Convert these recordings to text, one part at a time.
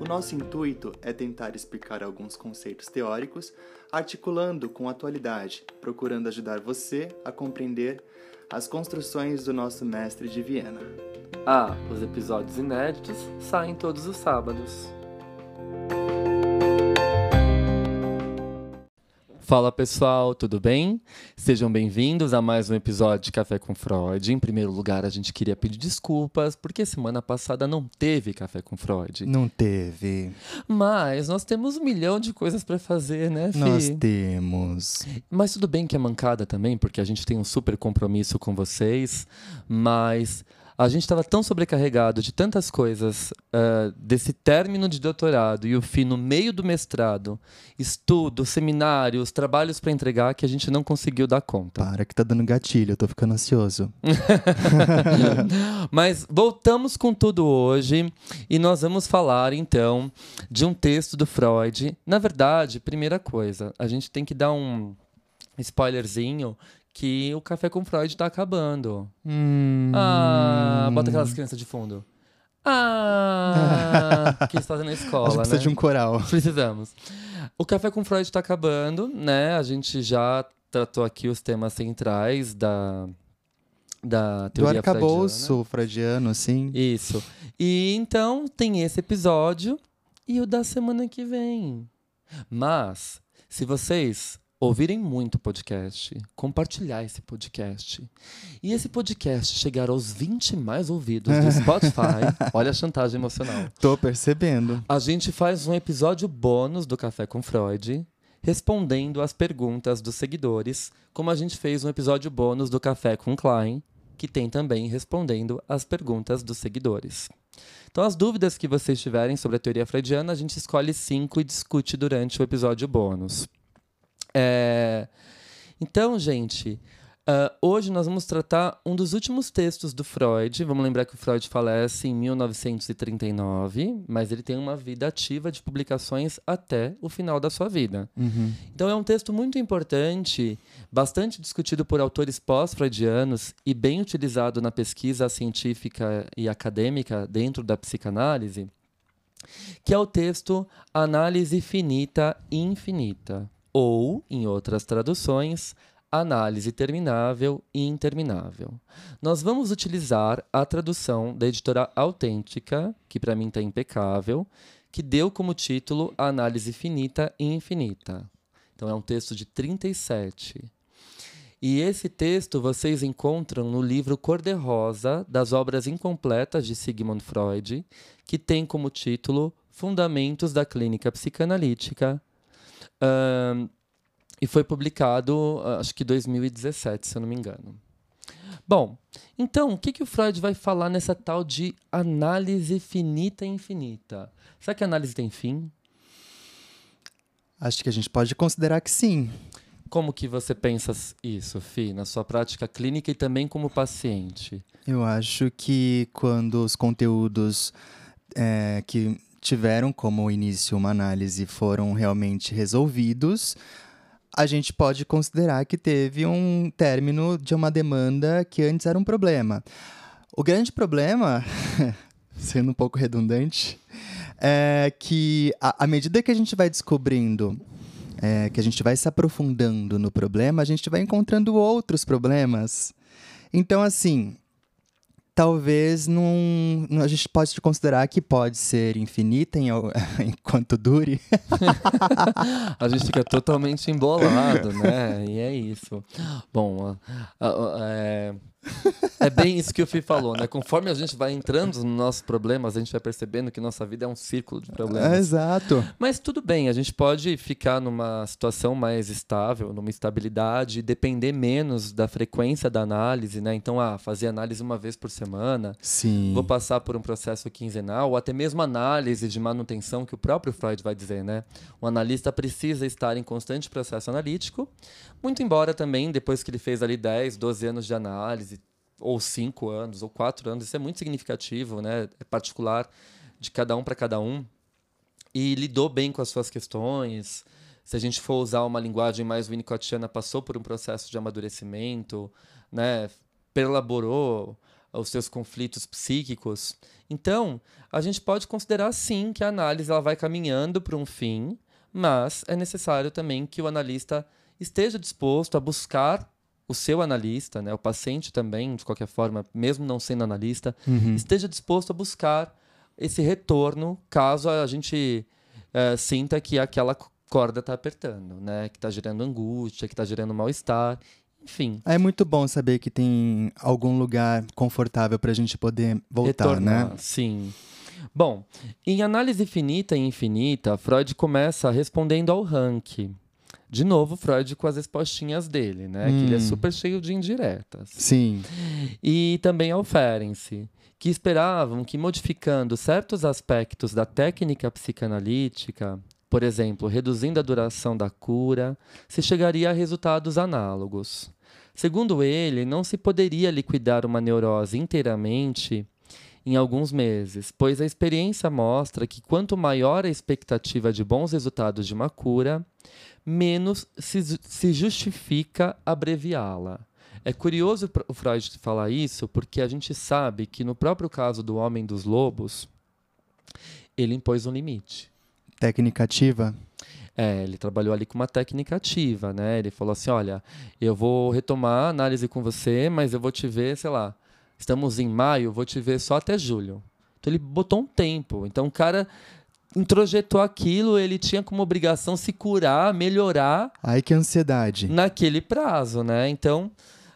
O nosso intuito é tentar explicar alguns conceitos teóricos, articulando com a atualidade, procurando ajudar você a compreender as construções do nosso mestre de Viena. Ah, os episódios inéditos saem todos os sábados. Fala pessoal, tudo bem? Sejam bem-vindos a mais um episódio de Café com Freud. Em primeiro lugar, a gente queria pedir desculpas porque semana passada não teve Café com Freud. Não teve. Mas nós temos um milhão de coisas para fazer, né, Fih? Nós temos. Mas tudo bem que é mancada também, porque a gente tem um super compromisso com vocês, mas a gente estava tão sobrecarregado de tantas coisas, uh, desse término de doutorado e o fim no meio do mestrado, estudo, seminários, trabalhos para entregar, que a gente não conseguiu dar conta. Para que tá dando gatilho, eu tô ficando ansioso. Mas voltamos com tudo hoje e nós vamos falar então de um texto do Freud. Na verdade, primeira coisa, a gente tem que dar um spoilerzinho que o Café com Freud tá acabando. Hum. Ah, bota aquelas crianças de fundo. Ah, que fazem na escola, A gente precisa né? de um coral. Precisamos. O Café com Freud tá acabando, né? A gente já tratou aqui os temas centrais da, da Do teoria arcabouço freudiano, assim. freudiana. Isso. E então tem esse episódio e o da semana que vem. Mas, se vocês ouvirem muito o podcast, compartilhar esse podcast, e esse podcast chegar aos 20 mais ouvidos do Spotify, olha a chantagem emocional. Tô percebendo. A gente faz um episódio bônus do Café com Freud, respondendo às perguntas dos seguidores, como a gente fez um episódio bônus do Café com Klein, que tem também respondendo às perguntas dos seguidores. Então, as dúvidas que vocês tiverem sobre a teoria freudiana, a gente escolhe cinco e discute durante o episódio bônus. É, Então, gente, ah, hoje nós vamos tratar um dos últimos textos do Freud. Vamos lembrar que o Freud falece em 1939, mas ele tem uma vida ativa de publicações até o final da sua vida. Uhum. Então é um texto muito importante, bastante discutido por autores pós-freudianos e bem utilizado na pesquisa científica e acadêmica dentro da psicanálise, que é o texto Análise Finita e Infinita, ou, em outras traduções, Análise Terminável e Interminável. Nós vamos utilizar a tradução da editora Autêntica, que para mim está impecável, que deu como título Análise Finita e Infinita. Então é um texto de 37. E esse texto vocês encontram no livro Cor-de-Rosa das obras incompletas de Sigmund Freud, que tem como título Fundamentos da Clínica Psicanalítica. E foi publicado, ah, acho que em 2017, se eu não me engano. Bom, então, o que, que o Freud vai falar nessa tal de análise finita e infinita? Será que a análise tem fim? Acho que a gente pode considerar que sim. Como que você pensa isso, Fi, na sua prática clínica e também como paciente? Eu acho que quando os conteúdos é, que tiveram como início uma análise foram realmente resolvidos, a gente pode considerar que teve um término de uma demanda que antes era um problema. O grande problema, sendo um pouco redundante, é que à medida que a gente vai descobrindo é, que a gente vai se aprofundando no problema, a gente vai encontrando outros problemas. Então, assim, talvez não, a gente pode considerar que pode ser infinita em, enquanto dure. A gente fica totalmente embolado, né? E é isso. Bom, é, É bem isso que o Fih falou, né? Conforme a gente vai entrando nos nossos problemas, a gente vai percebendo que nossa vida é um círculo de problemas. É, exato. Mas tudo bem, a gente pode ficar numa situação mais estável, numa estabilidade, e depender menos da frequência da análise, né? Então, ah, fazer análise uma vez por semana, Sim. vou passar por um processo quinzenal, ou até mesmo análise de manutenção, que o próprio Freud vai dizer, né? O analista precisa estar em constante processo analítico, muito embora também, depois que ele fez ali 10, 12 anos de análise, ou 5 anos, ou 4 anos, isso é muito significativo, né? É particular de cada um para cada um. E lidou bem com as suas questões. Se a gente for usar uma linguagem mais winnicottiana, passou por um processo de amadurecimento, né? Perlaborou os seus conflitos psíquicos. Então, a gente pode considerar sim que a análise ela vai caminhando para um fim, mas é necessário também que o analista esteja disposto a buscar o seu analista, né, o paciente também, de qualquer forma, mesmo não sendo analista, Uhum. esteja disposto a buscar esse retorno caso a gente eh, sinta que aquela corda está apertando, né, que está gerando angústia, que está gerando mal-estar, enfim. É muito bom saber que tem algum lugar confortável pra gente poder voltar, retornar, né? Sim. Bom, em análise finita e infinita, Freud começa respondendo ao Rank. De novo, Freud com as respostinhas dele, né? Que ele é Hum. super cheio de indiretas. Sim. E também ao Ferenczi, que esperavam que modificando certos aspectos da técnica psicanalítica, por exemplo, reduzindo a duração da cura, se chegaria a resultados análogos. Segundo ele, não se poderia liquidar uma neurose inteiramente em alguns meses, pois a experiência mostra que quanto maior a expectativa de bons resultados de uma cura, menos se, se justifica abreviá-la. É curioso o Freud falar isso, porque a gente sabe que no próprio caso do Homem dos Lobos, ele impôs um limite. Técnica ativa? É, ele trabalhou ali com uma técnica ativa, né? Ele falou assim: olha, eu vou retomar a análise com você, mas eu vou te ver, sei lá, estamos em maio, vou te ver só até julho. Então ele botou um tempo. Então o cara introjetou aquilo, ele tinha como obrigação se curar, melhorar Ai, que ansiedade. naquele prazo, né? Então,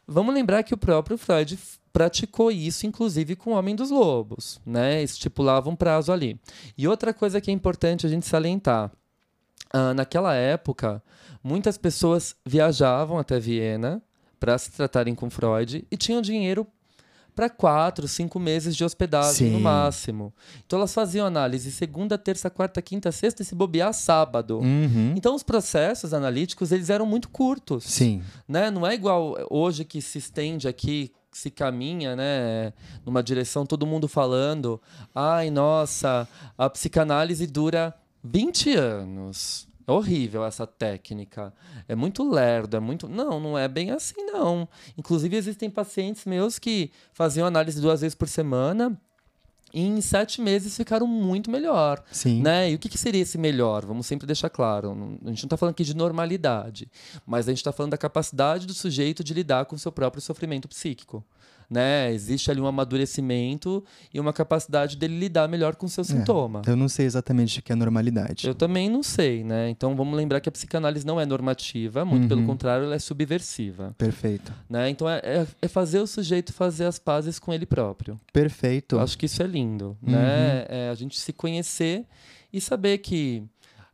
vamos lembrar que o próprio Freud praticou isso, inclusive com o Homem dos Lobos, né? Estipulava um prazo ali. E outra coisa que é importante a gente salientar, ah, naquela época, muitas pessoas viajavam até Viena para se tratarem com Freud e tinham dinheiro para quatro, cinco meses de hospedagem no Sim. máximo. Então elas faziam análise segunda, terça, quarta, quinta, sexta e se bobear sábado. Uhum. Então os processos analíticos eles eram muito curtos, Sim. né? Não é igual hoje que se estende aqui, se caminha, né, numa direção todo mundo falando, ai, nossa, a psicanálise dura 20 anos. É horrível essa técnica. É muito lerdo, é muito. Não, não é bem assim, não. Inclusive, existem pacientes meus que faziam análise duas vezes por semana e em sete meses ficaram muito melhor. Sim. Né? E o que, que seria esse melhor? Vamos sempre deixar claro. A gente não está falando aqui de normalidade, mas a gente está falando da capacidade do sujeito de lidar com o seu próprio sofrimento psíquico. Né? Existe ali um amadurecimento e uma capacidade dele lidar melhor com o seu sintoma. Eu não sei exatamente o que é normalidade. Eu também não sei, né? Então vamos lembrar que a psicanálise não é normativa, muito pelo Uhum. contrário, ela é subversiva. Perfeito. Né? Então é, é- é fazer o sujeito fazer as pazes com ele próprio. Perfeito. Eu acho que isso é lindo, Uhum. né? É a gente se conhecer e saber que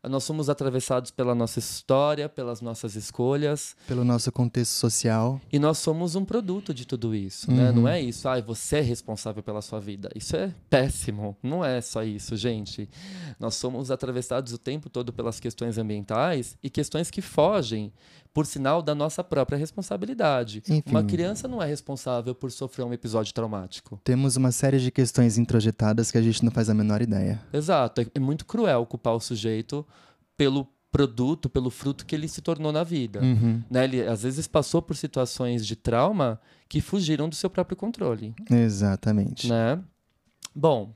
nós somos atravessados pela nossa história, pelas nossas escolhas, Pelo nosso contexto social. e nós somos um produto de tudo isso, né? Uhum. Não é isso, ah, você é responsável pela sua vida. Isso é péssimo. Não é só isso, gente. Nós somos atravessados o tempo todo pelas questões ambientais e questões que fogem, por sinal, da nossa própria responsabilidade. Enfim. Uma criança não é responsável por sofrer um episódio traumático. Temos uma série de questões introjetadas que a gente não faz a menor ideia. Exato. É, muito cruel culpar o sujeito pelo produto, pelo fruto que ele se tornou na vida. Uhum. Né? Ele às vezes passou por situações de trauma que fugiram do seu próprio controle. Exatamente. Né? Bom,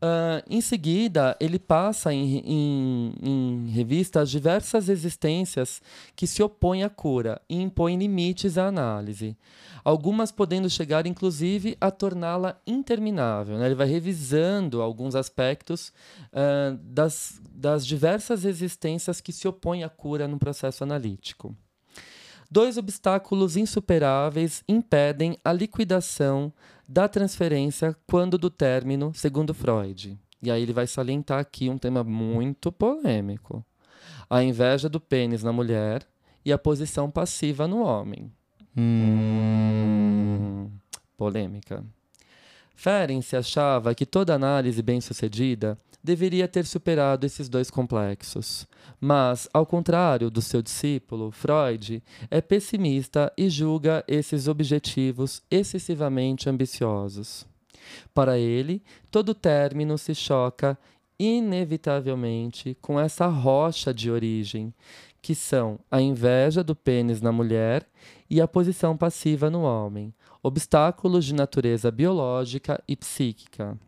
ah, em seguida, ele passa em, em- em revista as diversas existências que se opõem à cura e impõem limites à análise. Algumas podendo chegar, inclusive, a torná-la interminável. né? Ele vai revisando alguns aspectos ah, das, das diversas existências que se opõem à cura no processo analítico. Dois obstáculos insuperáveis impedem a liquidação da transferência quando do término, segundo Freud. E aí ele vai salientar aqui um tema muito polêmico: a inveja do pênis na mulher e a posição passiva no homem. Hum. Polêmica. Ferenc achava que toda análise bem-sucedida deveria ter superado esses dois complexos. Mas, ao contrário do seu discípulo, Freud é pessimista e julga esses objetivos excessivamente ambiciosos. Para ele, todo término se choca inevitavelmente com essa rocha de origem, que são a inveja do pênis na mulher e a posição passiva no homem, obstáculos de natureza biológica e psíquica.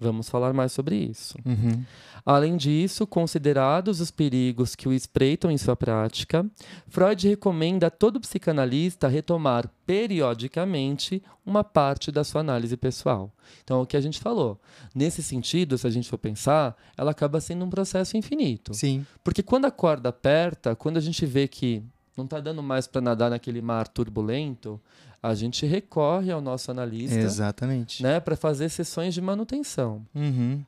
Vamos falar mais sobre isso. Uhum. Além disso, considerados os perigos que o espreitam em sua prática, Freud recomenda a todo psicanalista retomar periodicamente uma parte da sua análise pessoal. Então, é o que a gente falou. Nesse sentido, se a gente for pensar, ela acaba sendo um processo infinito. Sim. Porque quando a corda aperta, quando a gente vê que não está dando mais para nadar naquele mar turbulento, a gente recorre ao nosso analista Exatamente. né, para fazer sessões de manutenção. Uhum.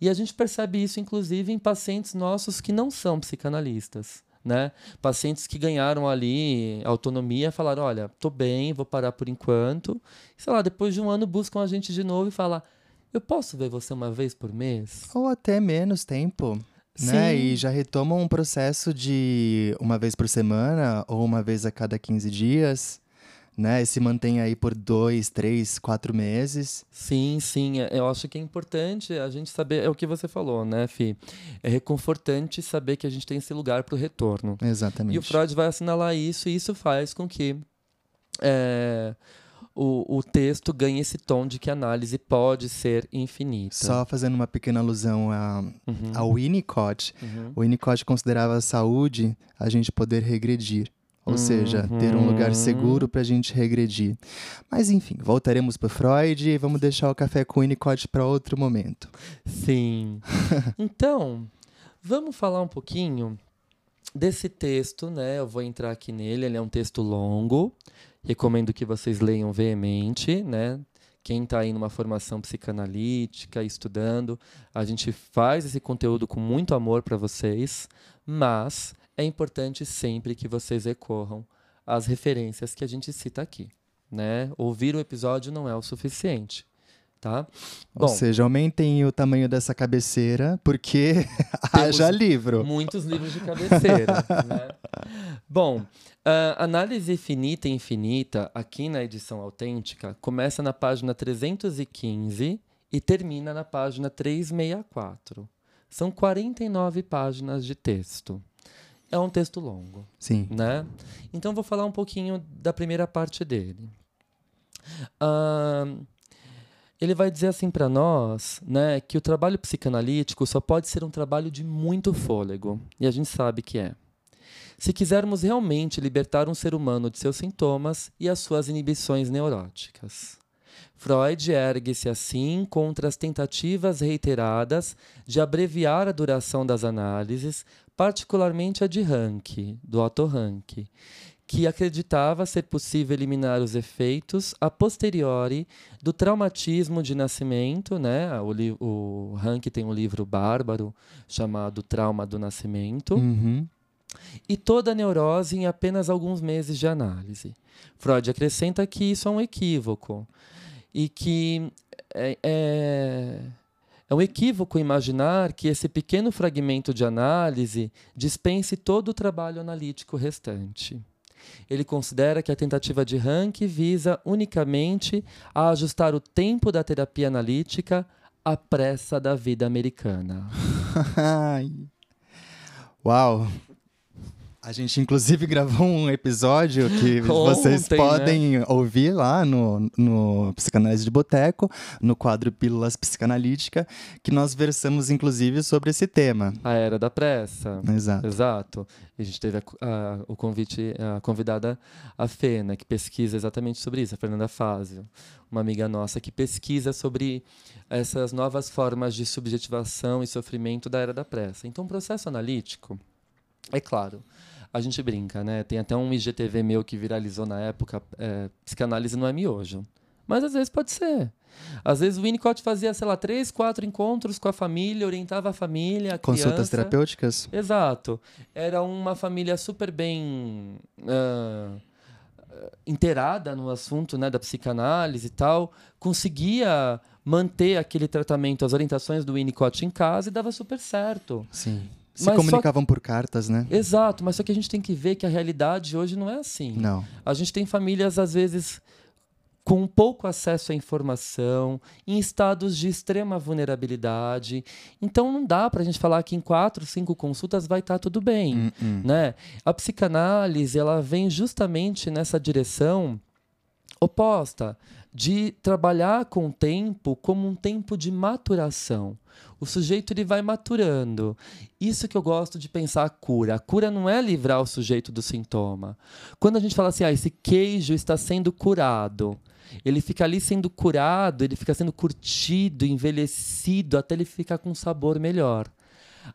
E a gente percebe isso, inclusive, em pacientes nossos que não são psicanalistas. Né? Pacientes que ganharam ali autonomia, falaram: olha, tô bem, vou parar por enquanto. Sei lá, depois de um ano buscam a gente de novo e falam: eu posso ver você uma vez por mês? Ou até menos tempo. Né? Sim. E já retomam um processo de uma vez por semana ou uma vez a cada 15 dias, né? E se mantém aí por dois, três, quatro meses. Sim, sim. é- Eu acho que é importante a gente saber, é o que você falou, né, Fi? É reconfortante saber que a gente tem esse lugar para o retorno. Exatamente. E o Freud vai assinalar isso, e isso faz com que é, o, o texto ganhe esse tom de que a análise pode ser infinita. Só fazendo uma pequena alusão a, Uhum, ao Winnicott. uhum. O Winnicott considerava a saúde a gente poder regredir. Ou seja, ter um lugar Uhum. seguro para a gente regredir. Mas enfim, voltaremos para Freud e vamos deixar o café com o Winnicott para outro momento. Sim. Então, vamos falar um pouquinho desse texto, né? Eu vou entrar aqui nele, ele é um texto longo. Recomendo que vocês leiam veemente, né? Quem está aí numa formação psicanalítica, estudando, a gente faz esse conteúdo com muito amor para vocês, mas é importante sempre que vocês recorram às referências que a gente cita aqui, né? Ouvir o episódio não é o suficiente, tá? Ou Bom. seja, aumentem o tamanho dessa cabeceira, porque haja livro. Muitos livros de cabeceira. né? Bom, a análise finita e infinita, aqui na edição autêntica, começa na página 315 e termina na página 364. São 49 páginas de texto. É um texto longo Sim. né? Então vou falar um pouquinho da primeira parte dele. Ahn, ele vai dizer assim para nós, né, que o trabalho psicanalítico só pode ser um trabalho de muito fôlego, e a gente sabe que é. Se quisermos realmente libertar um ser humano de seus sintomas e as suas inibições neuróticas. Freud ergue-se assim contra as tentativas reiteradas de abreviar a duração das análises, particularmente a de Rank, do Otto Rank, que acreditava ser possível eliminar os efeitos a posteriori do traumatismo de nascimento, né? O, li- o Rank tem um livro bárbaro chamado Trauma do Nascimento Uhum. e toda a neurose em apenas alguns meses de análise. Freud acrescenta que isso é um equívoco e que é, é, é um equívoco imaginar que esse pequeno fragmento de análise dispense todo o trabalho analítico restante. Ele considera que a tentativa de Rank visa unicamente a ajustar o tempo da terapia analítica à pressa da vida americana. Uau! A gente, inclusive, gravou um episódio que vocês Ontem, né? podem ouvir lá no, no Psicanálise de Boteco, no quadro Pílulas Psicanalítica, que nós versamos, inclusive, sobre esse tema. A era da pressa. Exato. Exato. E a gente teve a a- o convite, a convidada, a Fê, né, que pesquisa exatamente sobre isso, a Fernanda Fázio, uma amiga nossa que pesquisa sobre essas novas formas de subjetivação e sofrimento da era da pressa. Então, o processo analítico, é claro, A gente brinca, né? Tem até um IGTV meu que viralizou na época, é, psicanálise não é miojo. Mas às vezes pode ser. Às vezes o Winnicott fazia, sei lá, três, quatro encontros com a família, orientava a família, a Consultas criança. terapêuticas? Exato. Era uma família super bem uh, inteirada no assunto né, da psicanálise e tal. Conseguia manter aquele tratamento, as orientações do Winnicott em casa e dava super certo. Sim. Se Mas comunicavam por cartas, né? Exato, mas só que a gente tem que ver que a realidade hoje não é assim. Não. A gente tem famílias, às vezes, com pouco acesso à informação, em estados de extrema vulnerabilidade. Então não dá para a gente falar que em quatro, cinco consultas vai estar tudo bem. Hum, Né? A psicanálise ela vem justamente nessa direção oposta de trabalhar com o tempo como um tempo de maturação. O sujeito ele vai maturando. Isso que eu gosto de pensar a cura. A cura não é livrar o sujeito do sintoma. Quando a gente fala assim, ah, esse queijo está sendo curado, ele fica ali sendo curado, ele fica sendo curtido, envelhecido, até ele ficar com um sabor melhor.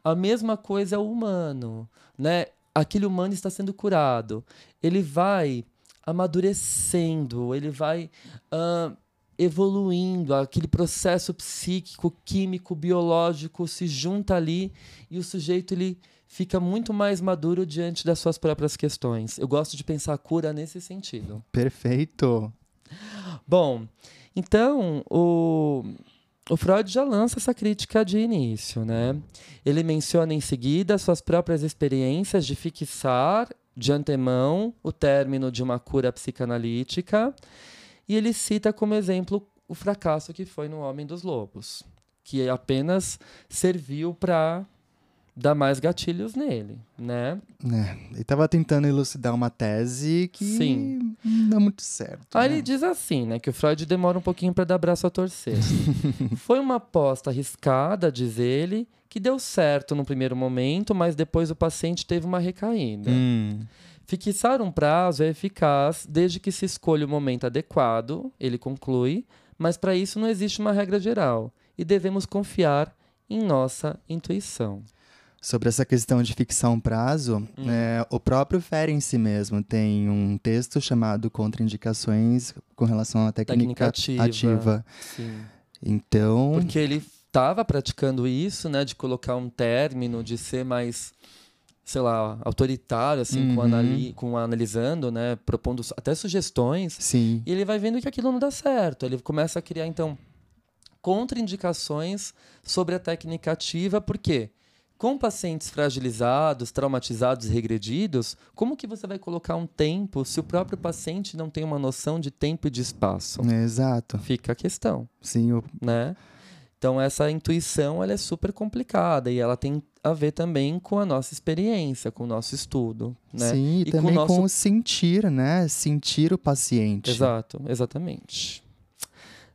A mesma coisa é o humano, né? Aquele humano está sendo curado. Ele vai amadurecendo, ele vai ah, evoluindo, aquele processo psíquico, químico, biológico se junta ali e o sujeito ele fica muito mais maduro diante das suas próprias questões. Eu gosto de pensar a cura nesse sentido. Perfeito. Bom, então o, o Freud já lança essa crítica de início, né? Ele menciona em seguida suas próprias experiências de fixar de antemão o término de uma cura psicanalítica e ele cita como exemplo o fracasso que foi no Homem dos Lobos, que apenas serviu para dar mais gatilhos nele, né? É, ele estava tentando elucidar uma tese que Sim. não dá muito certo. Aí né? ele diz assim, né, que o Freud demora um pouquinho para dar braço a torcer. Foi uma aposta arriscada, diz ele, que deu certo no primeiro momento, mas depois o paciente teve uma recaída. Hum, Fixar um prazo é eficaz desde que se escolha o momento adequado, ele conclui, mas para isso não existe uma regra geral e devemos confiar em nossa intuição. Sobre essa questão de fixar um prazo, Hum. é, o próprio Ferenc mesmo tem um texto chamado Contraindicações com relação à técnica, Técnica ativa. ativa. Sim. Então, Porque ele estava praticando isso, né, de colocar um término, de ser mais, sei lá, autoritário, assim, com, Uhum. anali com analisando, né, propondo até sugestões. sim, E ele vai vendo que aquilo não dá certo. Ele começa a criar, então, contraindicações sobre a técnica ativa, por quê? Com pacientes fragilizados, traumatizados e regredidos, como que você vai colocar um tempo se o próprio paciente não tem uma noção de tempo e de espaço? exato. Fica a questão Sim, o- né? Então essa intuição ela é super complicada e ela tem a ver também com a nossa experiência, com o nosso estudo, né? sim, e, E com o também com, nosso- o sentir, né? Sentir o paciente. Exato, exatamente.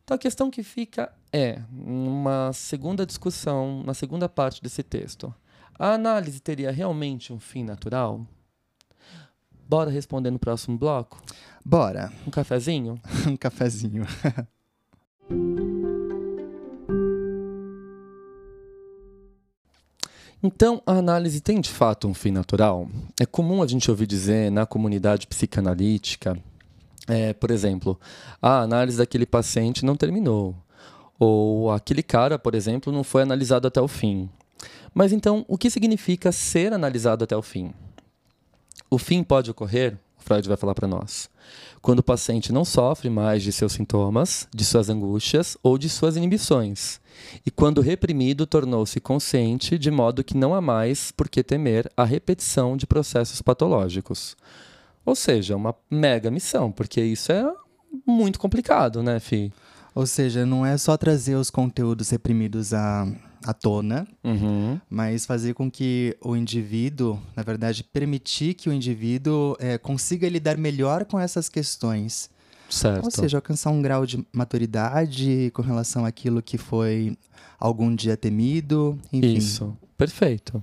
Então a questão que fica é, numa segunda discussão, na segunda parte desse texto, a análise teria realmente um fim natural? Bora responder no próximo bloco? Bora, Um cafezinho? um cafezinho. Então, a análise tem de fato um fim natural? É comum a gente ouvir dizer na comunidade psicanalítica, é, por exemplo, a análise daquele paciente não terminou. Ou aquele cara, por exemplo, não foi analisado até o fim. Mas então, o que significa ser analisado até o fim? O fim pode ocorrer, o Freud vai falar para nós, quando o paciente não sofre mais de seus sintomas, de suas angústias ou de suas inibições, e quando reprimido tornou-se consciente de modo que não há mais por que temer a repetição de processos patológicos. Ou seja, uma mega missão, porque isso é muito complicado, né, Fi? Ou seja, não é só trazer os conteúdos reprimidos à, à tona, Uhum. mas fazer com que o indivíduo, na verdade, permitir que o indivíduo eh, consiga lidar melhor com essas questões. Certo. Ou seja, alcançar um grau de maturidade com relação àquilo que foi algum dia temido, enfim. Isso, perfeito.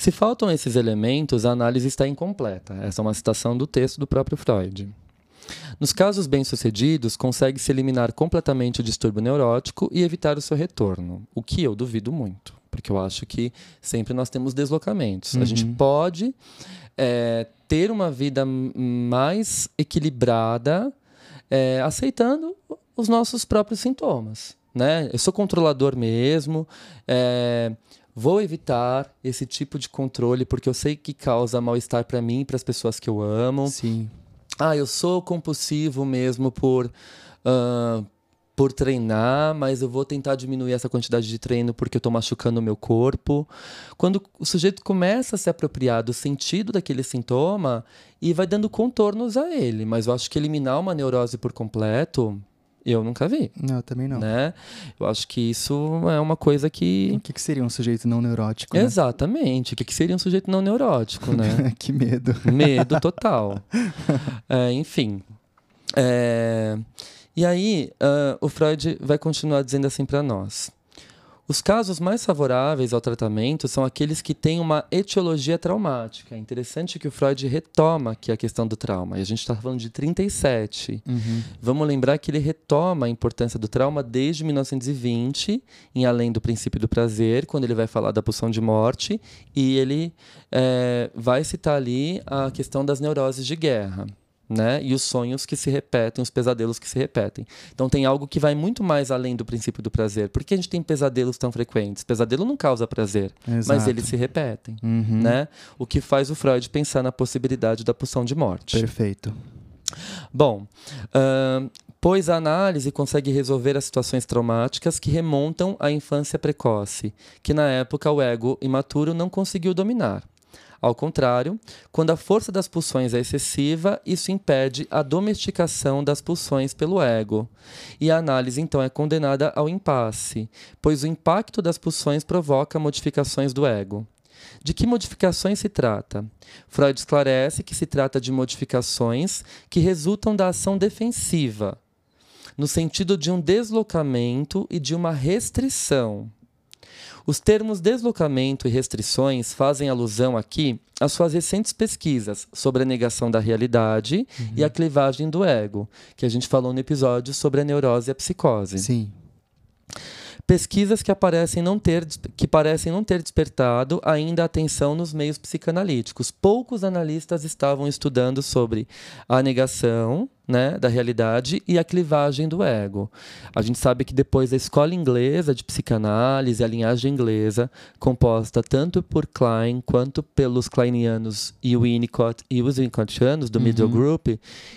Se faltam esses elementos, a análise está incompleta. Essa é uma citação do texto do próprio Freud. Nos casos bem-sucedidos, consegue-se eliminar completamente o distúrbio neurótico e evitar o seu retorno, o que eu duvido muito, porque eu acho que sempre nós temos deslocamentos. A gente Uhum. pode é, ter uma vida mais equilibrada, é, aceitando os nossos próprios sintomas. Né? Eu sou controlador mesmo, é, vou evitar esse tipo de controle porque eu sei que causa mal-estar para mim e para as pessoas que eu amo. Sim. Ah, eu sou compulsivo mesmo por. Uh, por treinar, mas eu vou tentar diminuir essa quantidade de treino porque eu estou machucando o meu corpo. Quando o sujeito começa a se apropriar do sentido daquele sintoma e vai dando contornos a ele, mas eu acho que eliminar uma neurose por completo, eu nunca vi. Não, também não. Né? Eu acho que isso é uma coisa que. O que, que seria um sujeito não neurótico? Né? Exatamente. O que, que seria um sujeito não neurótico, né? que medo. Medo total. é, enfim. É... E aí, uh, o Freud vai continuar dizendo assim para nós. Os casos mais favoráveis ao tratamento são aqueles que têm uma etiologia traumática. É interessante que o Freud retoma aqui a questão do trauma. E a gente está falando de 37. Uhum. Vamos lembrar que ele retoma a importância do trauma desde 1920, em Além do Princípio do Prazer, quando ele vai falar da pulsão de morte. E ele é, vai citar ali a questão das neuroses de guerra né? E os sonhos que se repetem, os pesadelos que se repetem. Então tem algo que vai muito mais além do princípio do prazer. Por que a gente tem pesadelos tão frequentes? Pesadelo não causa prazer, Exato. mas eles se repetem, uhum. né? O que faz o Freud pensar na possibilidade da pulsão de morte. Perfeito. Bom, uh, pois a análise consegue resolver as situações traumáticas que remontam à infância precoce, que na época o ego imaturo não conseguiu dominar. Ao contrário, quando a força das pulsões é excessiva, isso impede a domesticação das pulsões pelo ego. E a análise então é condenada ao impasse, pois o impacto das pulsões provoca modificações do ego. De que modificações se trata? Freud esclarece que se trata de modificações que resultam da ação defensiva, no sentido de um deslocamento e de uma restrição. Os termos deslocamento e restrições fazem alusão aqui às suas recentes pesquisas sobre a negação da realidade uhum. e a clivagem do ego, que a gente falou no episódio sobre a neurose e a psicose. Sim. Pesquisas que, aparecem não ter, que parecem não ter despertado ainda a atenção nos meios psicanalíticos. Poucos analistas estavam estudando sobre a negação, né, da realidade e a clivagem do ego. A gente sabe que depois da escola inglesa de psicanálise, a linhagem inglesa, composta tanto por Klein quanto pelos kleinianos e Winnicott e os Winnicottianos do uhum. Middle Group,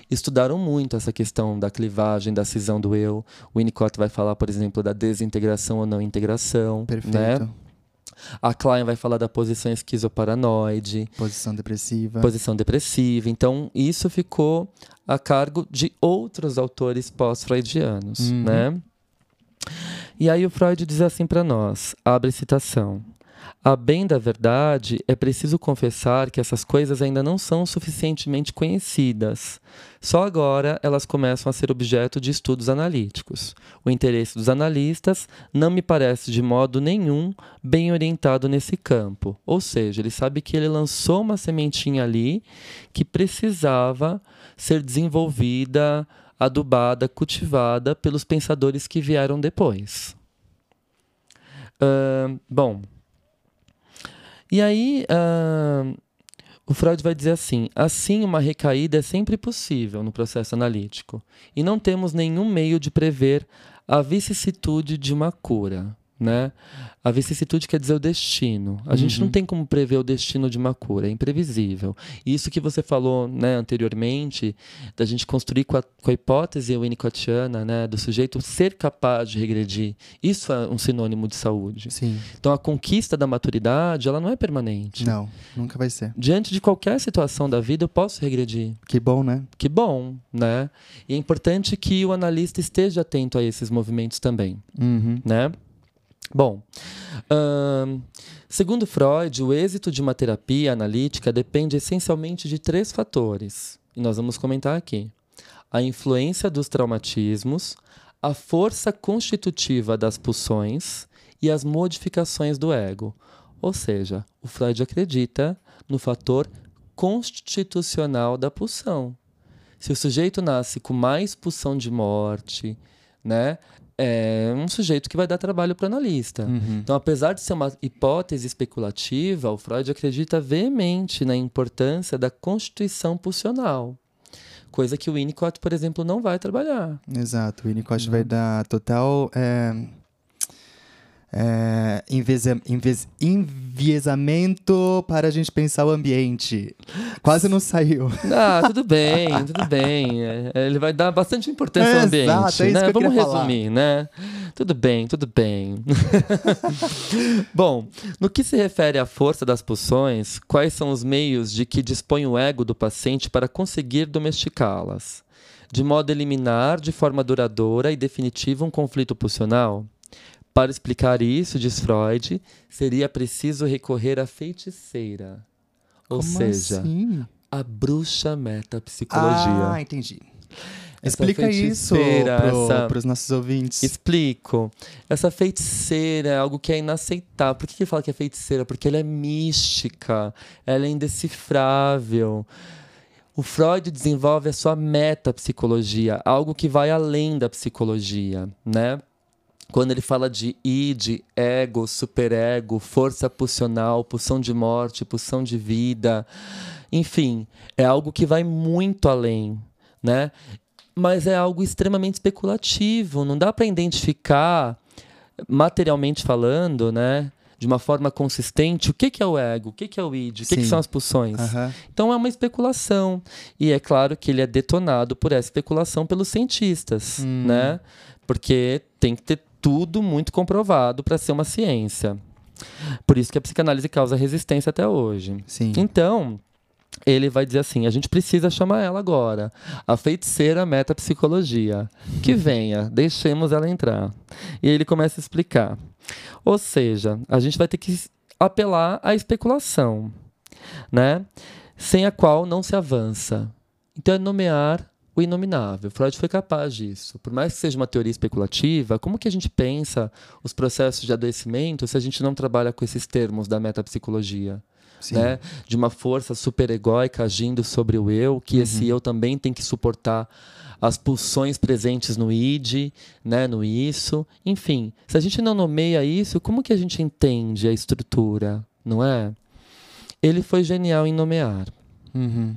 estudaram muito essa questão da clivagem, da cisão do eu. O Winnicott vai falar, por exemplo, da desintegração ou não integração, né? Perfeito. né? A Klein vai falar da posição esquizoparanoide. Posição depressiva. Posição depressiva. Então, isso ficou a cargo de outros autores pós-freudianos, uhum. né? E aí o Freud diz assim para nós, abre citação. A bem da verdade, é preciso confessar que essas coisas ainda não são suficientemente conhecidas. Só agora elas começam a ser objeto de estudos analíticos. O interesse dos analistas não me parece de modo nenhum bem orientado nesse campo. Ou seja, ele sabe que ele lançou uma sementinha ali que precisava ser desenvolvida, adubada, cultivada pelos pensadores que vieram depois. Uh, bom, e aí, uh, o Freud vai dizer assim: assim, uma recaída é sempre possível no processo analítico, e não temos nenhum meio de prever a vicissitude de uma cura. Né? A vicissitude quer dizer o destino. A uhum. gente não uhum. tem como prever o destino de uma cura, é imprevisível. E isso que você falou né, anteriormente, da gente construir com a, com a hipótese winnicottiana, né, do sujeito ser capaz de regredir, isso é um sinônimo de saúde. Sim. Então a conquista da maturidade, ela não é permanente. Não, nunca vai ser. Diante de qualquer situação da vida, eu posso regredir. Que bom, né? Que bom, né? E é importante que o analista esteja atento a esses movimentos também, uhum. né? Bom, segundo Freud, o êxito de uma terapia analítica depende essencialmente de três fatores, e nós vamos comentar aqui: a influência dos traumatismos, a força constitutiva das pulsões e as modificações do ego. Ou seja, o Freud acredita no fator constitucional da pulsão. Se o sujeito nasce com mais pulsão de morte, né, é um sujeito que vai dar trabalho para o analista. Uhum. Então, apesar de ser uma hipótese especulativa, o Freud acredita veemente na importância da constituição pulsional. Coisa que o Winnicott, por exemplo, não vai trabalhar. Exato, o Winnicott vai dar total é, é, enviesa- envies- enviesamento para a gente pensar o ambiente. Quase não saiu. Ah, tudo bem, tudo bem. É, Ele vai dar bastante importância É, ao ambiente. exato, é né? Vamos queria falar. resumir, né? Tudo bem, tudo bem. Bom, no que se refere à força das pulsões, quais são os meios de que dispõe o ego do paciente para conseguir domesticá-las? De modo a eliminar de forma duradoura e definitiva um conflito pulsional? Para explicar isso, diz Freud, seria preciso recorrer à feiticeira. Ou Como seja, assim? a bruxa metapsicologia. Ah, entendi. Essa Explica isso para os nossos ouvintes. Explico. Essa feiticeira é algo que é inaceitável. Por que que ele fala que é feiticeira? Porque ela é mística, ela é indecifrável. O Freud desenvolve a sua metapsicologia, algo que vai além da psicologia, né? Quando ele fala de id, ego, superego, força pulsional, pulsão de morte, pulsão de vida, enfim, é algo que vai muito além, né? Mas é algo extremamente especulativo, não dá para identificar materialmente falando, né? De uma forma consistente, o que, que é o ego, o que, que é o id, o que, que são as pulsões. Aham. Então é uma especulação. E é claro que ele é detonado por essa especulação pelos cientistas, Hum. né? Porque tem que ter tudo muito comprovado para ser uma ciência. Por isso que a psicanálise causa resistência até hoje. Sim. Então, ele vai dizer assim: a gente precisa chamar ela agora, a feiticeira metapsicologia. Que venha, deixemos ela entrar. E ele começa a explicar. Ou seja, a gente vai ter que apelar à especulação, né? Sem a qual não se avança. Então, é nomear o inominável. Freud foi capaz disso. Por mais que seja uma teoria especulativa, como que a gente pensa os processos de adoecimento se a gente não trabalha com esses termos da metapsicologia? Né? De uma força superegóica agindo sobre o eu, que esse eu também tem que suportar as pulsões presentes no id, né, no isso. Enfim, se a gente não nomeia isso, como que a gente entende a estrutura, não é? Ele foi genial em nomear. Uhum.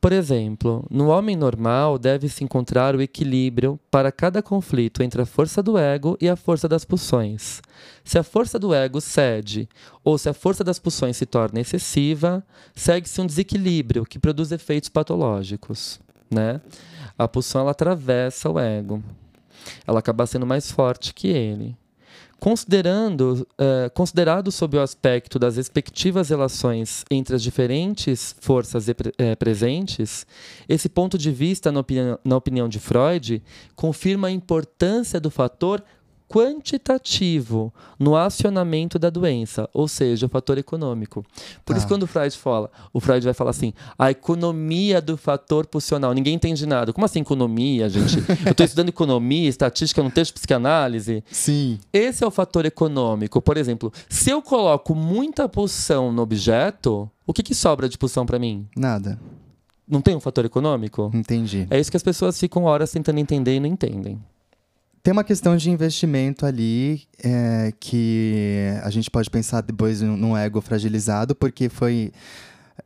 Por exemplo, no homem normal deve-se encontrar o equilíbrio para cada conflito entre a força do ego e a força das pulsões. Se a força do ego cede ou se a força das pulsões se torna excessiva, segue-se um desequilíbrio que produz efeitos patológicos. Né? A pulsão ela atravessa o ego. Ela acaba sendo mais forte que ele. Considerando, eh, considerado sob o aspecto das respectivas relações entre as diferentes forças eh, presentes, esse ponto de vista, na opinião, na opinião de Freud, confirma a importância do fator quantitativo no acionamento da doença, ou seja, o fator econômico. Por isso, Tá. quando o Freud fala, o Freud vai falar assim, a economia do fator pulsional. Ninguém entende nada. Como assim economia, gente? Eu estou estudando economia, estatística num texto de psicanálise. Sim. Esse é o fator econômico. Por exemplo, se eu coloco muita pulsão no objeto, o que, que sobra de pulsão para mim? Nada. Não tem um fator econômico? Entendi. É isso que as pessoas ficam horas tentando entender e não entendem. Tem uma questão de investimento ali é, que a gente pode pensar depois num ego fragilizado, porque foi.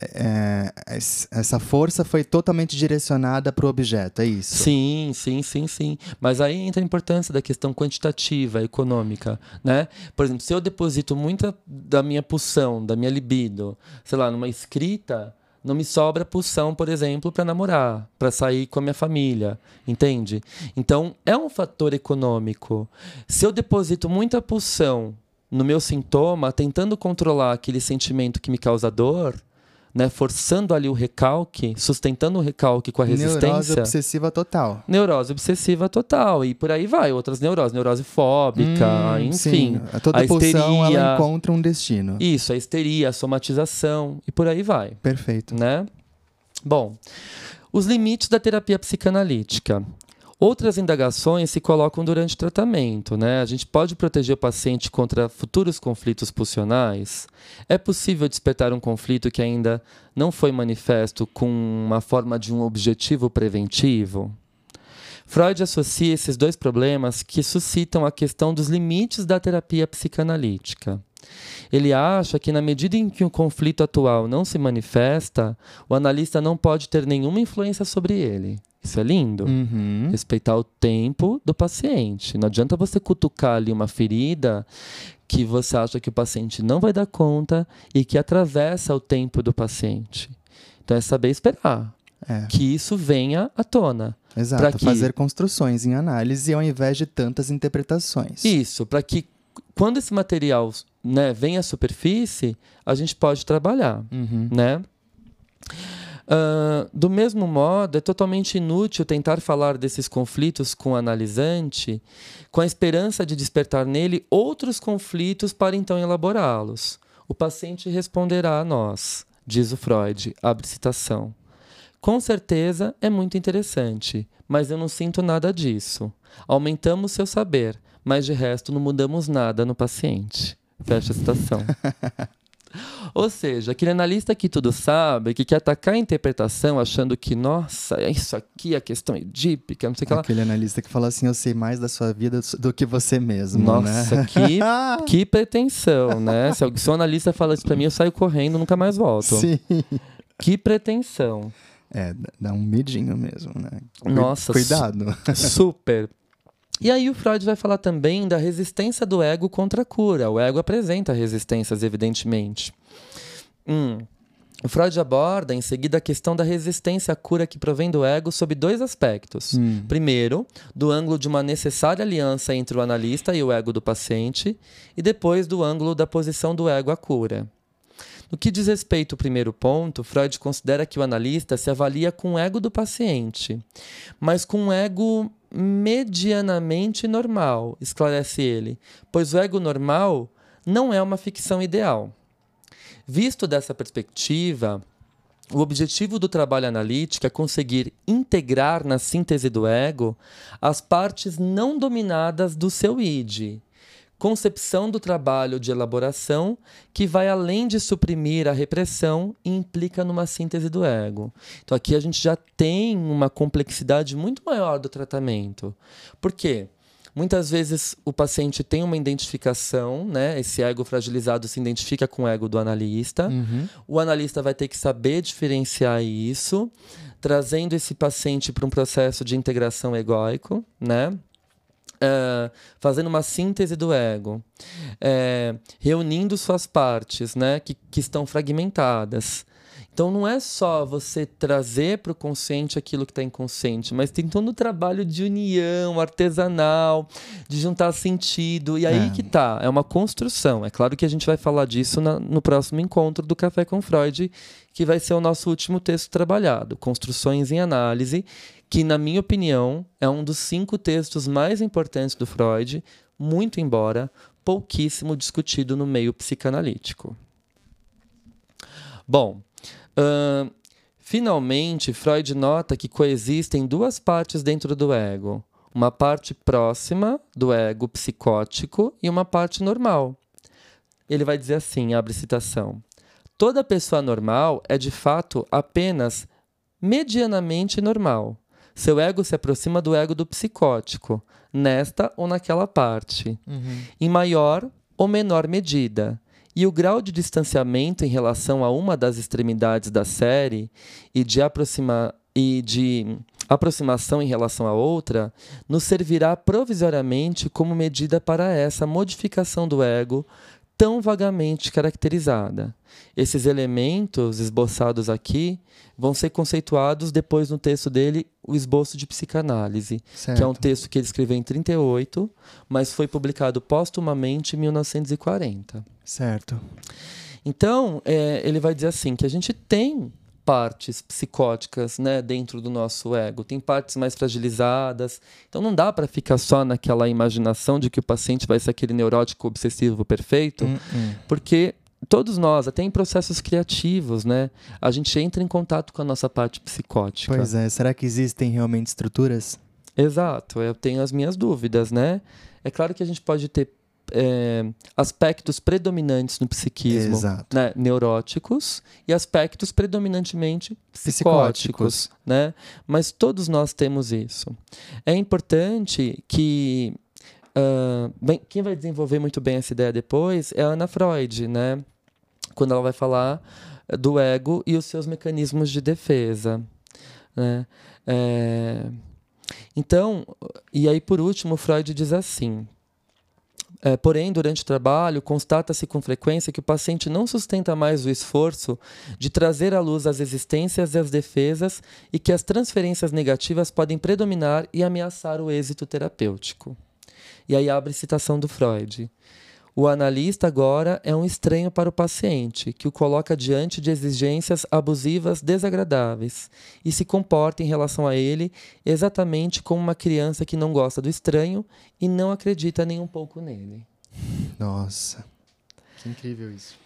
é, es- essa força foi totalmente direcionada para o objeto, é isso? Sim, sim, sim, sim. Mas aí entra a importância da questão quantitativa, econômica, né? Por exemplo, se eu deposito muita da minha pulsão, da minha libido, sei lá, numa escrita, não me sobra pulsão, por exemplo, para namorar, para sair com a minha família, entende? Então, é um fator econômico. Se eu deposito muita pulsão no meu sintoma, tentando controlar aquele sentimento que me causa dor, né, forçando ali o recalque, sustentando o recalque com a Neurose resistência. obsessiva total. Neurose obsessiva total. E por aí vai, outras neuroses, neurose fóbica, Hum, enfim. sim. Toda a pulsão ela histeria. encontra um destino. Isso, a histeria, a somatização e por aí vai, Perfeito. né? Bom, os limites da terapia psicanalítica. Outras indagações se colocam durante o tratamento, né? A gente pode proteger o paciente contra futuros conflitos pulsionais? É possível despertar um conflito que ainda não foi manifesto com uma forma de um objetivo preventivo? Freud associa esses dois problemas que suscitam a questão dos limites da terapia psicanalítica. Ele acha que, na medida em que o conflito atual não se manifesta, o analista não pode ter nenhuma influência sobre ele. Isso é lindo. Uhum. Respeitar o tempo do paciente. Não adianta você cutucar ali uma ferida que você acha que o paciente não vai dar conta e que atravessa o tempo do paciente. Então é saber esperar É. que isso venha à tona. Exato, que- fazer construções em análise ao invés de tantas interpretações. Isso, para que quando esse material né, vem à superfície, a gente pode trabalhar. Uhum. né? Ah, do mesmo modo, é totalmente inútil tentar falar desses conflitos com o analisante com a esperança de despertar nele outros conflitos para então elaborá-los. O paciente responderá a nós, diz o Freud, abre citação. Com certeza é muito interessante, mas eu não sinto nada disso. Aumentamos seu saber, mas de resto não mudamos nada no paciente. Fecha a citação. Ou seja, aquele analista que tudo sabe, que quer atacar a interpretação achando que, nossa, é isso aqui, a questão edípica, não sei o que lá. Aquele analista que fala assim, eu sei mais da sua vida do que você mesmo, Nossa, né? que, que pretensão, né? Se, alguém- se um analista fala isso pra mim, eu saio correndo, nunca mais volto. Sim. Que pretensão. É, dá um medinho mesmo, né? Nossa, Cuidado. Super. E aí o Freud vai falar também da resistência do ego contra a cura. O ego apresenta resistências, evidentemente. Hum. O Freud aborda em seguida a questão da resistência à cura que provém do ego sob dois aspectos. Hum. Primeiro, do ângulo de uma necessária aliança entre o analista e o ego do paciente, e depois do ângulo da posição do ego à cura. No que diz respeito ao primeiro ponto, Freud considera que o analista se avalia com o ego do paciente, mas com um ego medianamente normal, esclarece ele, pois o ego normal não é uma ficção ideal. Visto dessa perspectiva, o objetivo do trabalho analítico é conseguir integrar na síntese do ego as partes não dominadas do seu id. Concepção do trabalho de elaboração que vai além de suprimir a repressão e implica numa síntese do ego. Então aqui a gente já tem uma complexidade muito maior do tratamento. Por quê? Muitas vezes o paciente tem uma identificação, né? Esse ego fragilizado se identifica com o ego do analista. Uhum. O analista vai ter que saber diferenciar isso, trazendo esse paciente para um processo de integração egóico, né? É, fazendo uma síntese do ego, é, reunindo suas partes, né, que, que estão fragmentadas. Então não é só você trazer para o consciente aquilo que está inconsciente, mas tem todo um trabalho de união artesanal, de juntar sentido. E aí É. que tá, é uma construção. É claro que a gente vai falar disso na- no próximo encontro do Café com Freud, que vai ser o nosso último texto trabalhado, Construções em Análise, que, na minha opinião, é um dos cinco textos mais importantes do Freud, muito embora pouquíssimo discutido no meio psicanalítico. Bom, ahn, finalmente, Freud nota que coexistem duas partes dentro do ego. Uma parte próxima do ego psicótico e uma parte normal. Ele vai dizer assim, abre citação. Toda pessoa normal é de fato apenas medianamente normal. Seu ego se aproxima do ego do psicótico, nesta ou naquela parte, em maior ou menor medida. E o grau de distanciamento em relação a uma das extremidades da série e de, aproxima e de aproximação em relação à outra nos servirá provisoriamente como medida para essa modificação do ego tão vagamente caracterizada. Esses elementos esboçados aqui vão ser conceituados depois no texto dele, o esboço de psicanálise, Certo. que é um texto que ele escreveu em 38, mas foi publicado póstumamente em 1940. Certo. Então, é, ele vai dizer assim que a gente tem partes psicóticas, né, dentro do nosso ego, tem partes mais fragilizadas. Então não dá para ficar só naquela imaginação de que o paciente vai ser aquele neurótico obsessivo perfeito, Hum, hum. porque todos nós, até em processos criativos, né, a gente entra em contato com a nossa parte psicótica. Pois é, será que existem realmente estruturas? Exato, eu tenho as minhas dúvidas, né? É claro que a gente pode ter é, aspectos predominantes no psiquismo, né, neuróticos, e aspectos predominantemente psicóticos, psicóticos, né? Mas todos nós temos isso. É importante que uh, bem, quem vai desenvolver muito bem essa ideia depois é a Ana Freud, né? Quando ela vai falar do ego e os seus mecanismos de defesa, né? É... Então, e aí por último, Freud diz assim: é, porém, durante o trabalho, constata-se com frequência que o paciente não sustenta mais o esforço de trazer à luz as existências e as defesas e que as transferências negativas podem predominar e ameaçar o êxito terapêutico. E aí abre citação do Freud. O analista agora é um estranho para o paciente, que o coloca diante de exigências abusivas desagradáveis e se comporta em relação a ele exatamente como uma criança que não gosta do estranho e não acredita nem um pouco nele. Nossa, que incrível isso.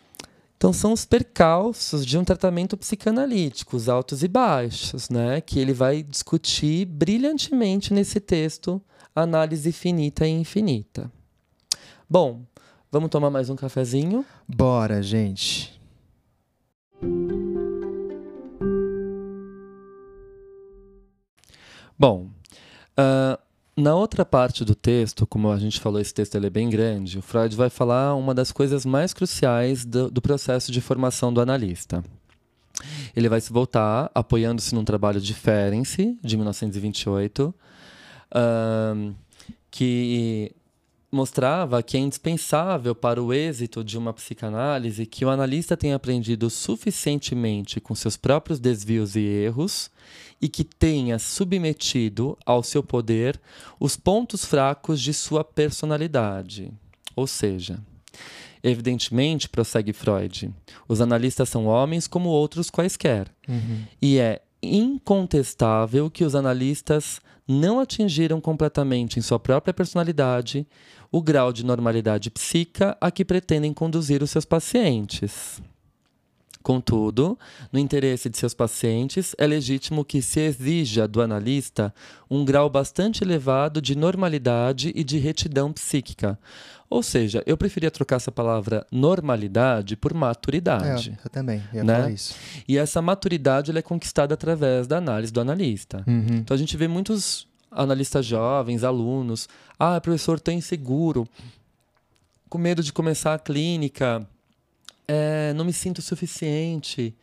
Então são os percalços de um tratamento psicanalítico, os altos e baixos, né, que ele vai discutir brilhantemente nesse texto, Análise Finita e Infinita. Bom, Vamos tomar mais um cafezinho? Bora, gente. Bom, uh, na outra parte do texto, como a gente falou, esse texto é bem grande, o Freud vai falar uma das coisas mais cruciais do, do processo de formação do analista. Ele vai se voltar apoiando-se num trabalho de Ferenczi, de 1928, uh, que mostrava que é indispensável para o êxito de uma psicanálise que o analista tenha aprendido suficientemente com seus próprios desvios e erros e que tenha submetido ao seu poder os pontos fracos de sua personalidade. Ou seja, evidentemente, prossegue Freud, os analistas são homens como outros quaisquer. Uhum. E é incontestável que os analistas não atingiram completamente em sua própria personalidade o grau de normalidade psíquica a que pretendem conduzir os seus pacientes. Contudo, no interesse de seus pacientes, é legítimo que se exija do analista um grau bastante elevado de normalidade e de retidão psíquica. Ou seja, eu preferia trocar essa palavra normalidade por maturidade. É, eu também ia né? isso. E essa maturidade é conquistada através da análise do analista. Uhum. Então a gente vê muitos analistas jovens, alunos. Ah, professor, estou inseguro, com medo de começar a clínica, é, não me sinto suficiente.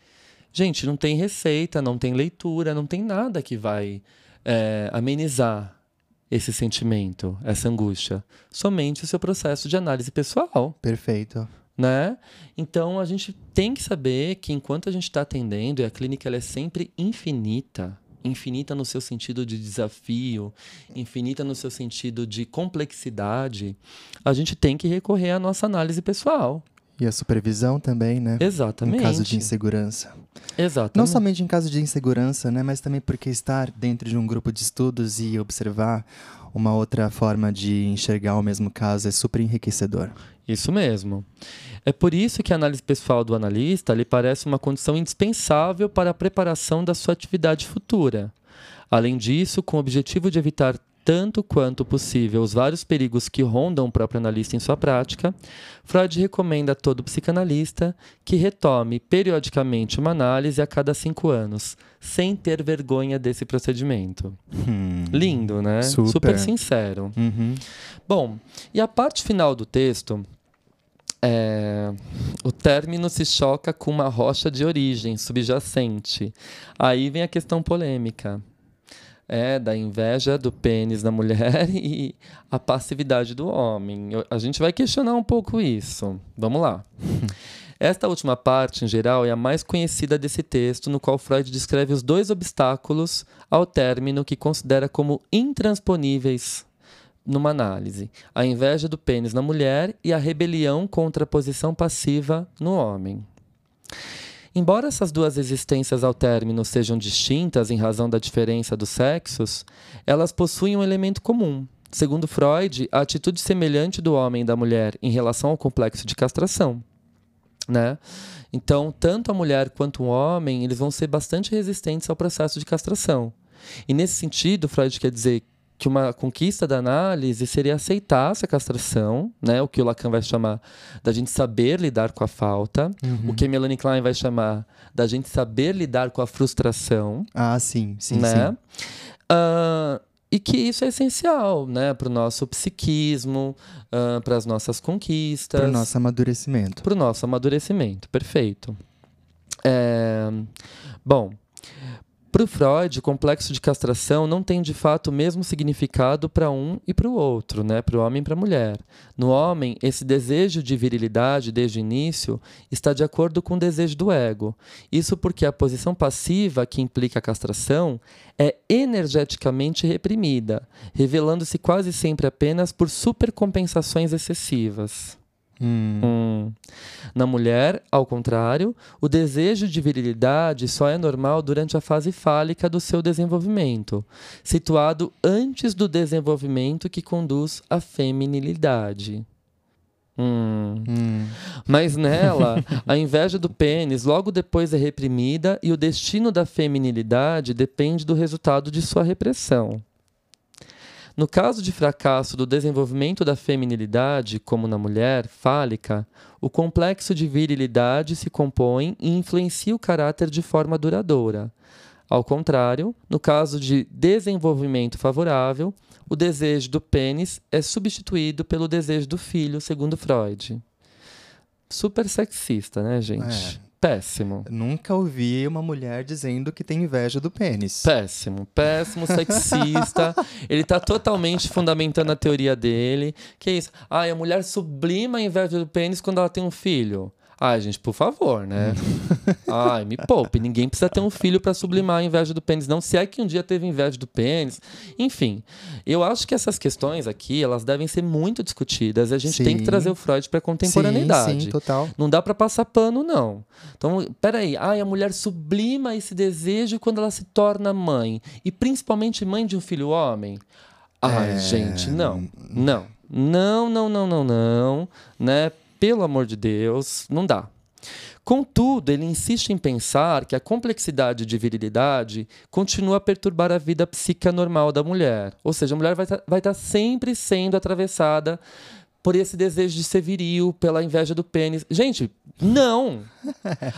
Gente, não tem receita, não tem leitura, não tem nada que vai é, amenizar esse sentimento, essa angústia. Somente o seu processo de análise pessoal. Perfeito. Né? Então a gente tem que saber que enquanto a gente está atendendo, e a clínica ela é sempre infinita, infinita no seu sentido de desafio, infinita no seu sentido de complexidade, a gente tem que recorrer à nossa análise pessoal. E a supervisão também, né? Exatamente. Em caso de insegurança. Exatamente. Não somente em caso de insegurança, né? Mas também porque estar dentro de um grupo de estudos e observar uma outra forma de enxergar o mesmo caso é super enriquecedor. Isso mesmo. É por isso que a análise pessoal do analista lhe parece uma condição indispensável para a preparação da sua atividade futura. Além disso, com o objetivo de evitar tanto quanto possível os vários perigos que rondam o próprio analista em sua prática, Freud recomenda a todo psicanalista que retome periodicamente uma análise a cada cinco anos, sem ter vergonha desse procedimento. Hum, Lindo, né? Super, super sincero. Uhum. Bom, e a parte final do texto é, o término se choca com uma rocha de origem subjacente. Aí vem a questão polêmica. É, da inveja do pênis da mulher e a passividade do homem. A gente vai questionar um pouco isso. Vamos lá. Esta última parte, em geral, é a mais conhecida desse texto, no qual Freud descreve os dois obstáculos ao término que considera como intransponíveis numa análise: a inveja do pênis na mulher e a rebelião contra a posição passiva no homem. Embora essas duas existências ao término sejam distintas em razão da diferença dos sexos, elas possuem um elemento comum. Segundo Freud, a atitude semelhante do homem e da mulher em relação ao complexo de castração. Né? Então, tanto a mulher quanto o homem, eles vão ser bastante resistentes ao processo de castração. E nesse sentido, Freud quer dizer que uma conquista da análise seria aceitar essa castração, né? O que o Lacan vai chamar da gente saber lidar com a falta, Uhum. o que a Melanie Klein vai chamar da gente saber lidar com a frustração, Ah, sim, sim, né? sim. Ah, e que isso é essencial, né, para o nosso psiquismo, para as nossas conquistas, Para o nosso amadurecimento. para o nosso amadurecimento. Perfeito. É, Bom, para o Freud, o complexo de castração não tem de fato o mesmo significado para um e para o outro, né? para o homem e para a mulher. No homem, esse desejo de virilidade desde o início está de acordo com o desejo do ego. Isso porque a posição passiva que implica a castração é energeticamente reprimida, revelando-se quase sempre apenas por supercompensações excessivas. Hum. Hum. Na mulher, ao contrário, o desejo de virilidade só é normal durante a fase fálica do seu desenvolvimento, situado antes do desenvolvimento que conduz à feminilidade. Hum. Hum. Mas nela, a inveja do pênis logo depois é reprimida e o destino da feminilidade depende do resultado de sua repressão. No caso de fracasso do desenvolvimento da feminilidade, como na mulher fálica, o complexo de virilidade se compõe e influencia o caráter de forma duradoura. Ao contrário, no caso de desenvolvimento favorável, o desejo do pênis é substituído pelo desejo do filho, segundo Freud. Super sexista, né, gente? É. Péssimo. Nunca ouvi uma mulher dizendo que tem inveja do pênis. Péssimo, péssimo, sexista. Ele tá totalmente fundamentando a teoria dele. Que é isso? Ai, a mulher sublima a inveja do pênis quando ela tem um filho. Ai, gente, por favor, né? Ai, me poupe. Ninguém precisa ter um filho para sublimar a inveja do pênis, não. Se é que um dia teve inveja do pênis. Enfim, eu acho que essas questões aqui, elas devem ser muito discutidas. E a gente tem que Sim. trazer o Freud para contemporaneidade. Sim, sim, total. Não dá pra passar pano, não. Então, peraí. Ai, a mulher sublima esse desejo quando ela se torna mãe. E principalmente mãe de um filho homem. Ai, É, gente, não. Não. Não, não, não, não, não. Né? Pelo amor de Deus, não dá. Contudo, ele insiste em pensar que a complexidade de virilidade continua a perturbar a vida psíquica normal da mulher. Ou seja, a mulher vai estar sempre sendo atravessada por esse desejo de ser viril, pela inveja do pênis. Gente, não!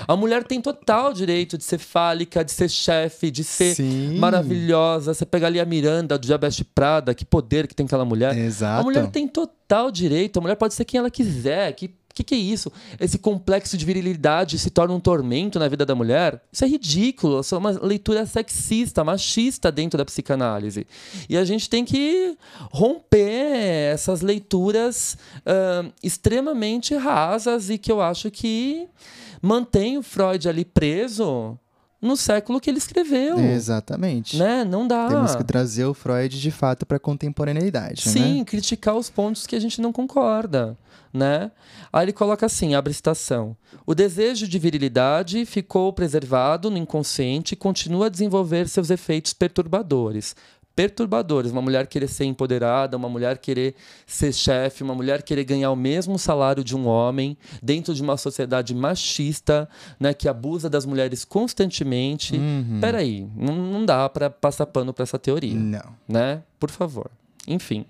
A mulher tem total direito de ser fálica, de ser chefe, de ser Sim. maravilhosa. Você pega ali a Miranda do Diabetes Prada, que poder que tem aquela mulher. Exato. A mulher tem total direito, a mulher pode ser quem ela quiser. Que que, que é isso? Esse complexo de virilidade se torna um tormento na vida da mulher? Isso é ridículo. Isso é uma leitura sexista, machista dentro da psicanálise. E a gente tem que romper essas leituras ah, extremamente rasas e que eu acho que mantém o Freud ali preso no século que ele escreveu. Exatamente. Né? Não dá. Temos que trazer o Freud de fato para a contemporaneidade. Sim, Né? criticar os pontos que a gente não concorda, né? Aí ele coloca assim, abre citação. O desejo de virilidade ficou preservado no inconsciente e continua a desenvolver seus efeitos perturbadores. Perturbadores, uma mulher querer ser empoderada, uma mulher querer ser chefe, uma mulher querer ganhar o mesmo salário de um homem dentro de uma sociedade machista, né, que abusa das mulheres constantemente. Uhum. Peraí, não, não dá para passar pano para essa teoria Não. né? Por favor. Enfim.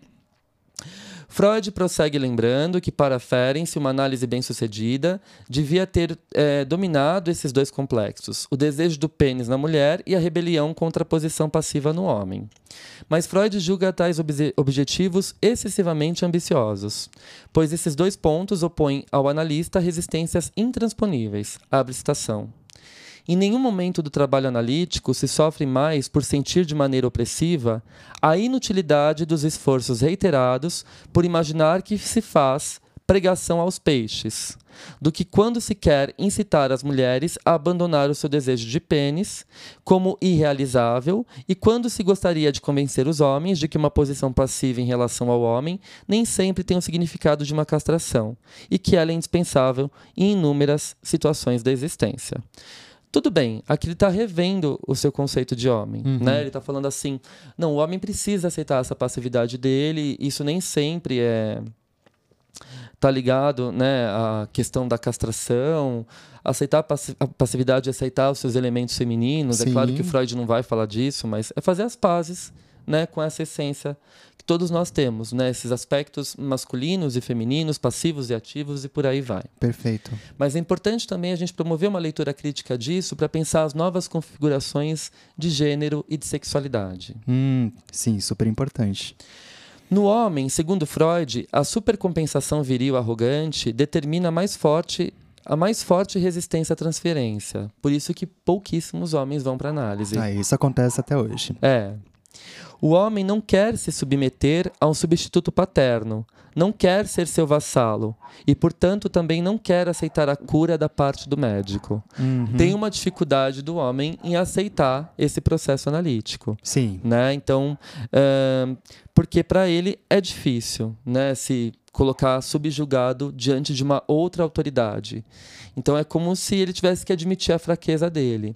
Freud prossegue lembrando que, para Ferenc, uma análise bem-sucedida devia ter eh, dominado esses dois complexos: o desejo do pênis na mulher e a rebelião contra a posição passiva no homem. Mas Freud julga tais obje- objetivos excessivamente ambiciosos, pois esses dois pontos opõem ao analista resistências intransponíveis. Abre citação. Em nenhum momento do trabalho analítico se sofre mais por sentir de maneira opressiva a inutilidade dos esforços reiterados por imaginar que se faz pregação aos peixes, do que quando se quer incitar as mulheres a abandonar o seu desejo de pênis como irrealizável e quando se gostaria de convencer os homens de que uma posição passiva em relação ao homem nem sempre tem o significado de uma castração e que ela é indispensável em inúmeras situações da existência. Tudo bem, aqui ele está revendo o seu conceito de homem, né? Ele está falando assim, não, o homem precisa aceitar essa passividade dele, isso nem sempre é tá ligado, né, à questão da castração, aceitar a passi- a passividade, aceitar os seus elementos femininos. É claro Sim. que o Freud não vai falar disso, mas é fazer as pazes, né, com essa essência que todos nós temos, né, esses aspectos masculinos e femininos, passivos e ativos e por aí vai. Perfeito. Mas é importante também a gente promover uma leitura crítica disso para pensar as novas configurações de gênero e de sexualidade. Hum, sim, super importante. No homem, segundo Freud, a supercompensação viril arrogante determina mais forte a mais forte resistência à transferência. Por isso que pouquíssimos homens vão para análise. Ah, isso acontece até hoje. É. O homem não quer se submeter a um substituto paterno, não quer ser seu vassalo e, portanto, também não quer aceitar a cura da parte do médico. Uhum. Tem uma dificuldade do homem em aceitar esse processo analítico. Sim. Né? Então, uh, porque para ele é difícil né, se colocar subjugado diante de uma outra autoridade. Então é como se ele tivesse que admitir a fraqueza dele.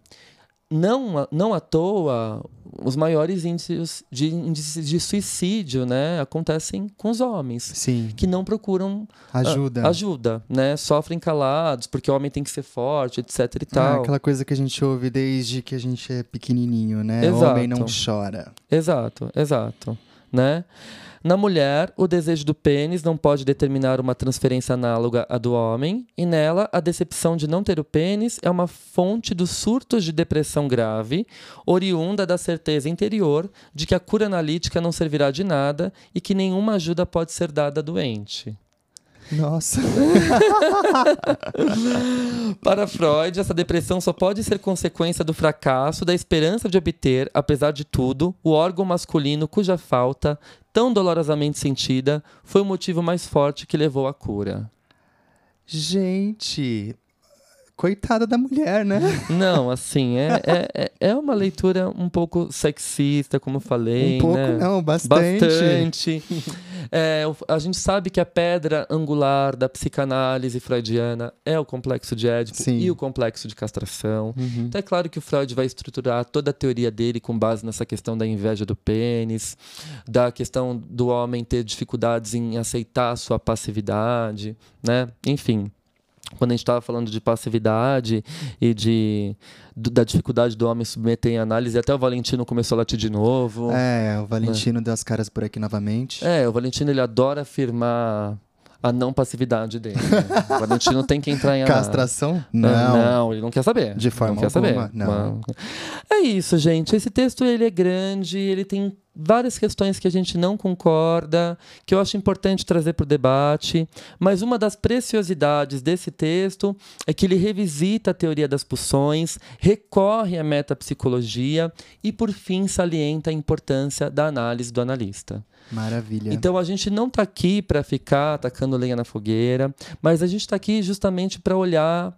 Não, não à toa, os maiores índices de, índices de suicídio né, acontecem com os homens. Sim. Que não procuram ajuda. Uh, ajuda, né? Sofrem calados, porque o homem tem que ser forte, etc e ah, tal. aquela coisa que a gente ouve desde que a gente é pequenininho, né? Exato. O homem não chora. Exato, exato. Né? Na mulher, o desejo do pênis não pode determinar uma transferência análoga à do homem, e nela, a decepção de não ter o pênis é uma fonte dos surtos de depressão grave, oriunda da certeza interior de que a cura analítica não servirá de nada e que nenhuma ajuda pode ser dada à doente. Nossa. Para Freud, essa depressão só pode ser consequência do fracasso da esperança de obter, apesar de tudo, o órgão masculino cuja falta, tão dolorosamente sentida, foi o motivo mais forte que levou à cura. Gente, coitada da mulher, né? Não, assim, é, é, é uma leitura um pouco sexista, como eu falei. Um pouco, né? não, bastante. Bastante. É, a gente sabe que a pedra angular da psicanálise freudiana é o complexo de Édipo Sim. e o complexo de castração. Uhum. Então é claro que o Freud vai estruturar toda a teoria dele com base nessa questão da inveja do pênis, da questão do homem ter dificuldades em aceitar a sua passividade, né? Enfim quando a gente estava falando de passividade e de da dificuldade do homem submeter em análise, até o Valentino começou a latir de novo. É, o Valentino deu as caras por aqui novamente. É, o Valentino ele adora afirmar a não passividade dele. Né? o Valentino tem que entrar em análise. Castração? Não. Não. não, ele não quer saber. De forma não quer alguma, saber. não. É isso, gente. Esse texto ele é grande, ele tem várias questões que a gente não concorda, que eu acho importante trazer para o debate, mas uma das preciosidades desse texto é que ele revisita a teoria das pulsões, recorre à metapsicologia e, por fim, salienta a importância da análise do analista. Maravilha. Então a gente não está aqui para ficar atacando lenha na fogueira, mas a gente está aqui justamente para olhar,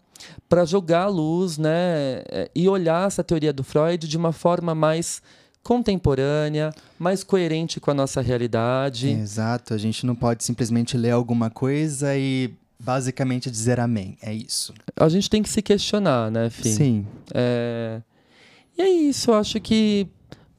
para jogar a luz, né, e olhar essa teoria do Freud de uma forma mais contemporânea, mais coerente com a nossa realidade. Exato, a gente não pode simplesmente ler alguma coisa e basicamente dizer amém. É isso. A gente tem que se questionar, né, Fim? Sim. É... E é isso, eu acho que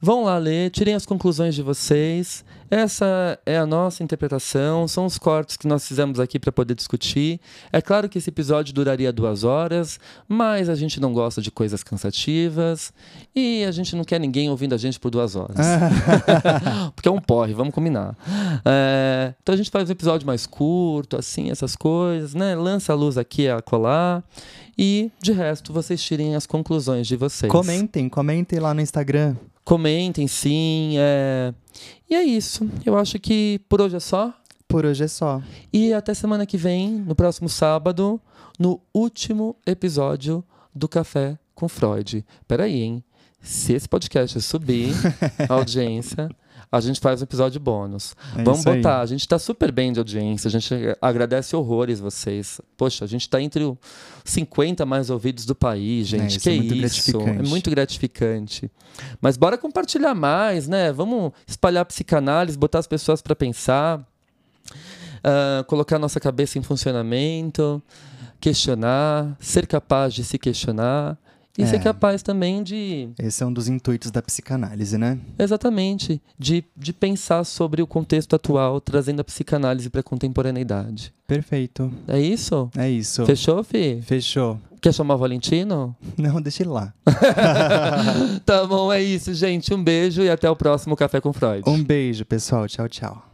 vão lá ler, tirem as conclusões de vocês. Essa é a nossa interpretação, são os cortes que nós fizemos aqui para poder discutir. É claro que esse episódio duraria duas horas, mas a gente não gosta de coisas cansativas e a gente não quer ninguém ouvindo a gente por duas horas. Porque é um porre, vamos combinar. É, então a gente faz um episódio mais curto, assim, essas coisas, né? Lança a luz aqui a colar. E, de resto, vocês tirem as conclusões de vocês. Comentem, comentem lá no Instagram. Comentem, sim. É... E é isso. Eu acho que por hoje é só. Por hoje é só. E até semana que vem, no próximo sábado, no último episódio do Café com Freud. Peraí, hein? Se esse podcast subir a audiência, a gente faz um episódio bônus. É Vamos isso aí. botar. A gente tá super bem de audiência. A gente agradece horrores vocês. Poxa, a gente tá entre os 50 mais ouvidos do país, gente. isso que é muito isso? gratificante. É muito gratificante. Mas bora compartilhar mais, né? Vamos espalhar psicanálise, botar as pessoas para pensar, ah, colocar nossa cabeça em funcionamento, questionar, ser capaz de se questionar E É. ser capaz também de Esse é um dos intuitos da psicanálise, né? Exatamente. De, de pensar sobre o contexto atual, trazendo a psicanálise para a contemporaneidade. Perfeito. É isso? É isso. Fechou, Fi? Fechou. Quer chamar o Valentino? Não, deixa ele lá. tá bom, é isso, gente. Um beijo e até o próximo Café com Freud. Um beijo, pessoal. Tchau, tchau.